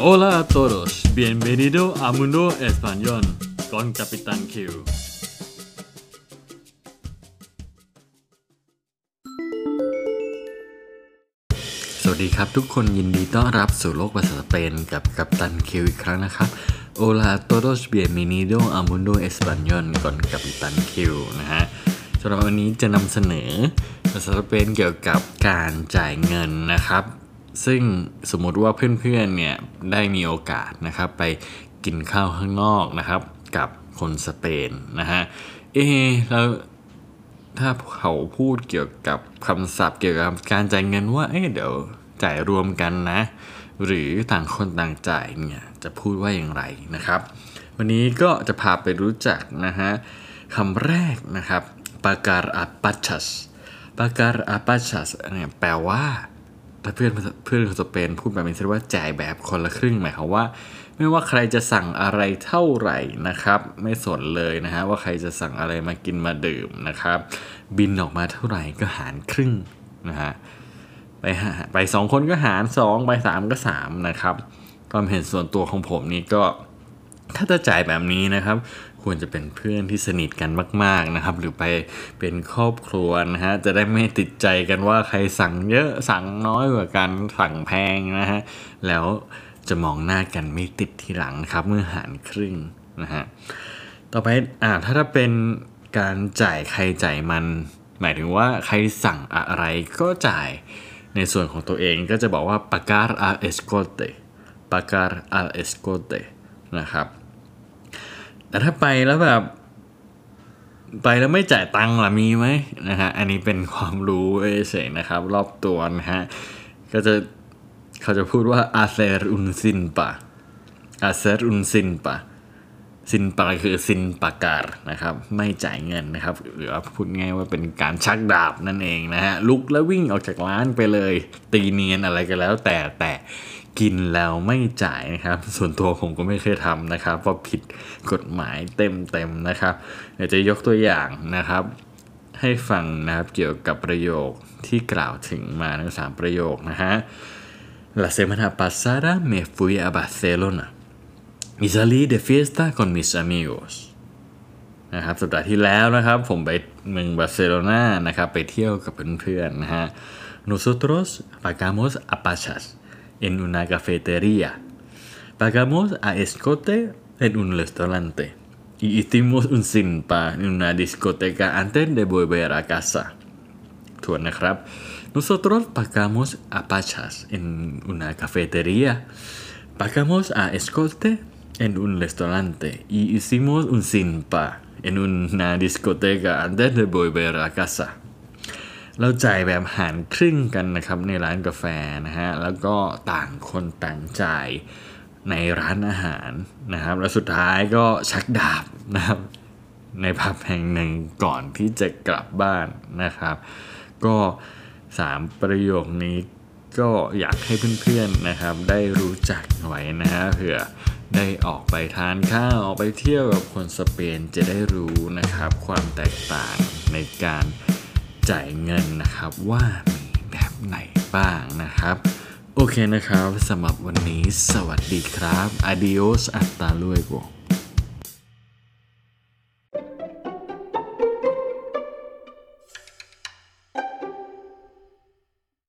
Hola a todos, bienvenido a Mundo Español con Capitán Q. สวัสดีครับทุกคนยินดีต้อนรับสู่โลกภาษาสเปนกับกัปตันคิวอีกครั้งนะครับ Hola a todos, bienvenido a Mundo Español con Capitán Q นะฮะสำหรับวันนี้จะนำเสนอภาษาสเปนเกี่ยวกับการจ่ายเงินนะครับ ซึ่งสมมติว่าเพื่อนๆเนี่ยได้มีโอกาสนะครับไปกินข้าวข้างนอกนะครับ กับคนสเปนนะฮะเอะแล้วถ้าเขาพูดเกี่ยวกับคำศัพท์เกี่ยวกับการจ่ายเงินว่าเอ้ยเดี๋ยวจ่ายรวมกันนะ หรือต่างคนต่างจ่ายเนี่ยจะพูดว่าอย่างไรนะครับ วันนี้ก็จะพาไปรู้จักนะฮะคำแรกนะครับปาการอาปัชัสปาการอาปัชัสเนี่ยแปลว่า ถ้าเพื่อนเพื่อนคนสเปนพูดแบบนี้ว่าจ่ายแบบคนละครึ่งหมายความว่า ไม่ว่าใครจะสั่งอะไรเท่าไหร่นะครับ ไม่สนเลยนะฮะว่าใครจะสั่งอะไรมากินมาดื่มนะครับ บินออกมาเท่าไหร่ก็หารครึ่งนะฮะไปไปสองคนก็หารสองไปสามก็สามนะครับความเห็นส่วนตัวของผมนี่ก็ ถ้าจะจ่ายแบบนี้นะครับ ควรจะเป็นเพื่อนที่สนิทกันมาก ๆนะครับ หรือไปเป็นครอบครัวนะฮะจะได้ไม่ติดใจกันว่าใครสั่งเยอะสั่งน้อยกว่ากันสั่งแพงนะฮะแล้วจะมองหน้ากันไม่ติดทีหลังครับเมื่อหารครึ่งนะฮะต่อไปอ่าถ้าถ้าเป็นการจ่ายใครจ่ายมัน หมายถึงว่าใครสั่งอะไรก็จ่ายในส่วนของตัวเองก็จะบอกว่า pagar al escote pagar al escote นะครับ แต่ถ้าไปแล้วแบบ ไปแล้วไม่จ่ายตังค์ล่ะมีไหมนะฮะอันนี้เป็นความรู้เฉยๆนะครับ รอบตัวนะฮะก็จะเขาจะพูดว่า hacer un sin pa hacer un sin pa สินปาคือสินปากการนะครับ ไม่จ่ายเงินนะครับ หรือพูดง่ายว่าเป็นการชักดาบนั่นเองนะฮะลุกแล้ววิ่งออกจากร้านไปเลย ตีเนียนอะไรก็แล้ว แต่แต่ กินแล้วไม่จ่ายนะครับ ส่วนตัวผมก็ไม่เคยทำนะครับเพราะผิดกฎหมายเต็มๆนะครับ เดี๋ยวจะยกตัวอย่างนะครับ ให้ฟังนะครับเกี่ยวกับประโยคที่กล่าวถึงมาทั้งสามประโยคนะฮะ La semana pasada me fui a Barcelona y salí de fiesta con mis amigos นะครับสัปดาห์ที่แล้วนะครับผมไปเมืองบาร์เซโลนานะครับไปเที่ยวกับเพื่อนๆนะฮะ nosotros pagamos a pachas en una cafetería. Pagamos a escote en un restaurante. Y hicimos un simpa en una discoteca antes de volver a casa. Nosotros pagamos a pachas en una cafetería. Pagamos a escote en un restaurante y hicimos un simpa en una discoteca antes de volver a casa. เราจ่ายแบบหารครึ่งกันนะครับในร้านกาแฟนะฮะแล้วก็ต่างคนต่างจ่ายในร้านอาหารนะครับ แล้วสุดท้ายก็ชักดาบนะครับในผับแห่งหนึ่งก่อนที่จะกลับบ้านนะครับ ก็สามประโยคนี้ก็อยากให้เพื่อนๆนะครับ ได้รู้จักไว้นะฮะเผื่อได้ออกไปทานข้าวออกไปเที่ยวกับคนสเปนจะได้รู้นะครับ ความแตกต่างในการ จ่ายเงินนะครับว่ามีแบบไหนบ้างนะครับ โอเคนะครับสำหรับวันนี้สวัสดีครับ adios hasta luego